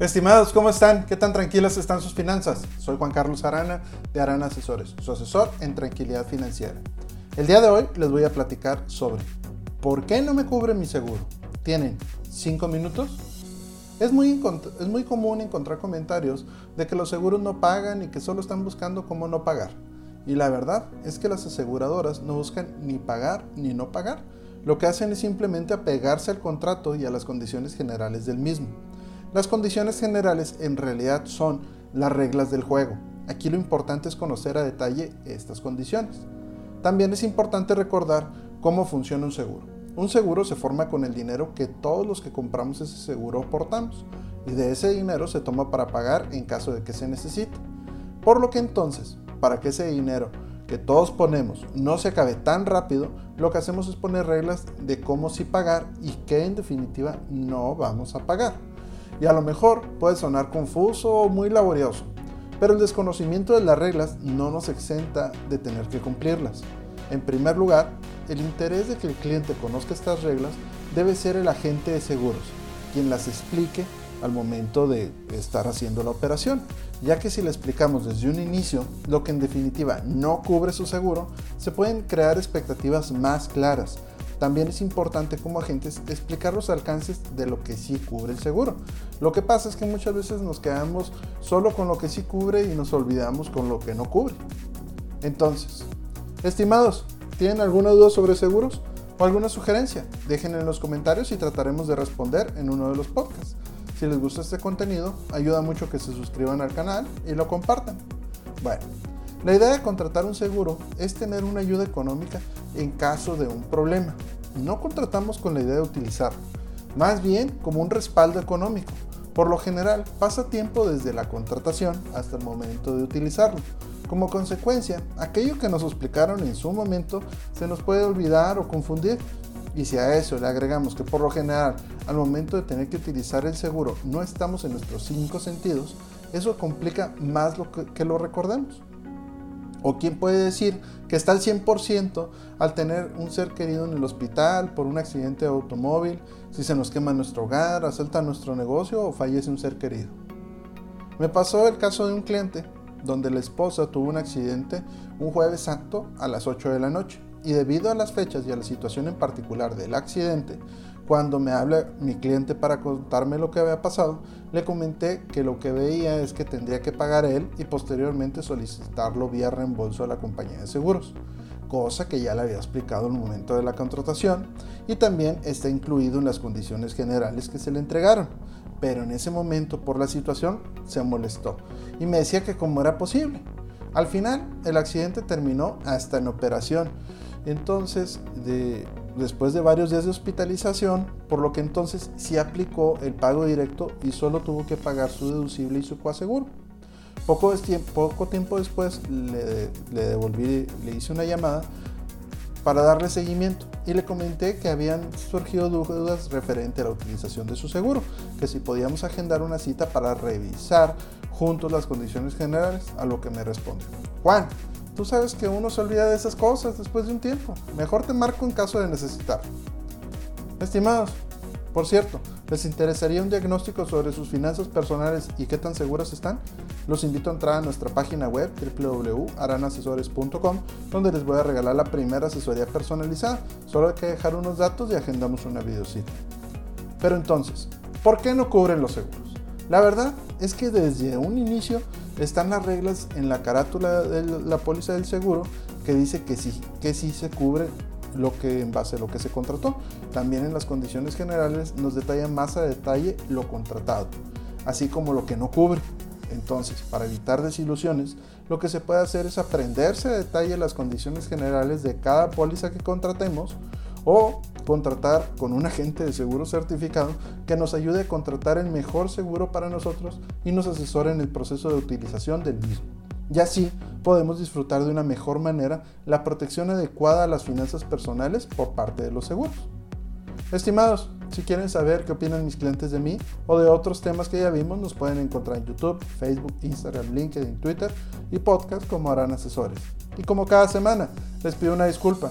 Estimados, ¿cómo están? ¿Qué tan tranquilas están sus finanzas? Soy Juan Carlos Arana de Arana Asesores, su asesor en tranquilidad financiera. El día de hoy les voy a platicar sobre ¿por qué no me cubre mi seguro? ¿Tienen 5 minutos? Es muy, es muy común encontrar comentarios de que los seguros no pagan y que solo están buscando cómo no pagar. Y la verdad es que las aseguradoras no buscan ni pagar ni no pagar. Lo que hacen es simplemente apegarse al contrato y a las condiciones generales del mismo. Las condiciones generales en realidad son las reglas del juego. Aquí lo importante es conocer a detalle estas condiciones. También es importante recordar cómo funciona un seguro. Un seguro se forma con el dinero que todos los que compramos ese seguro aportamos y de ese dinero se toma para pagar en caso de que se necesite. Por lo que entonces, para que ese dinero que todos ponemos no se acabe tan rápido, lo que hacemos es poner reglas de cómo sí pagar y qué en definitiva no vamos a pagar y a lo mejor puede sonar confuso o muy laborioso, pero el desconocimiento de las reglas no nos exenta de tener que cumplirlas. En primer lugar, el interés de que el cliente conozca estas reglas debe ser el agente de seguros, quien las explique al momento de estar haciendo la operación, ya que si le explicamos desde un inicio lo que en definitiva no cubre su seguro, se pueden crear expectativas más claras, también es importante como agentes explicar los alcances de lo que sí cubre el seguro. Lo que pasa es que muchas veces nos quedamos solo con lo que sí cubre y nos olvidamos con lo que no cubre. Entonces, estimados, ¿tienen alguna duda sobre seguros o alguna sugerencia? Dejen en los comentarios y trataremos de responder en uno de los podcasts. Si les gusta este contenido, ayuda mucho que se suscriban al canal y lo compartan. Bueno, la idea de contratar un seguro es tener una ayuda económica en caso de un problema. No contratamos con la idea de utilizarlo, más bien como un respaldo económico. Por lo general, pasa tiempo desde la contratación hasta el momento de utilizarlo. Como consecuencia, aquello que nos explicaron en su momento se nos puede olvidar o confundir. Y si a eso le agregamos que por lo general al momento de tener que utilizar el seguro no estamos en nuestros cinco sentidos, eso complica más lo que, que lo recordemos. ¿O quién puede decir que está al 100% al tener un ser querido en el hospital por un accidente de automóvil, si se nos quema nuestro hogar, asalta nuestro negocio o fallece un ser querido? Me pasó el caso de un cliente donde la esposa tuvo un accidente un jueves santo a las 8 de la noche y debido a las fechas y a la situación en particular del accidente, cuando me habla mi cliente para contarme lo que había pasado, le comenté que lo que veía es que tendría que pagar él y posteriormente solicitarlo vía reembolso a la compañía de seguros, cosa que ya le había explicado en el momento de la contratación y también está incluido en las condiciones generales que se le entregaron. Pero en ese momento, por la situación, se molestó y me decía que cómo era posible. Al final, el accidente terminó hasta en operación. Entonces, de, después de varios días de hospitalización, por lo que entonces sí aplicó el pago directo y solo tuvo que pagar su deducible y su coaseguro. Poco, tiempo después le, le devolví, le hice una llamada para darle seguimiento y le comenté que habían surgido dudas referente a la utilización de su seguro, que si podíamos agendar una cita para revisar juntos las condiciones generales, a lo que me respondió. Juan, Tú sabes que uno se olvida de esas cosas después de un tiempo. Mejor te marco en caso de necesitar. Estimados, por cierto, ¿les interesaría un diagnóstico sobre sus finanzas personales y qué tan seguras están? Los invito a entrar a nuestra página web www.aranasesores.com donde les voy a regalar la primera asesoría personalizada. Solo hay que dejar unos datos y agendamos una videocita. Pero entonces, ¿por qué no cubren los seguros? La verdad es que desde un inicio están las reglas en la carátula de la póliza del seguro que dice que sí, que sí se cubre lo que en base a lo que se contrató. También en las condiciones generales nos detalla más a detalle lo contratado, así como lo que no cubre. Entonces, para evitar desilusiones, lo que se puede hacer es aprenderse a detalle las condiciones generales de cada póliza que contratemos o contratar con un agente de seguro certificado que nos ayude a contratar el mejor seguro para nosotros y nos asesore en el proceso de utilización del mismo. Y así podemos disfrutar de una mejor manera la protección adecuada a las finanzas personales por parte de los seguros. Estimados, si quieren saber qué opinan mis clientes de mí o de otros temas que ya vimos, nos pueden encontrar en YouTube, Facebook, Instagram, LinkedIn, Twitter y podcast como harán asesores. Y como cada semana, les pido una disculpa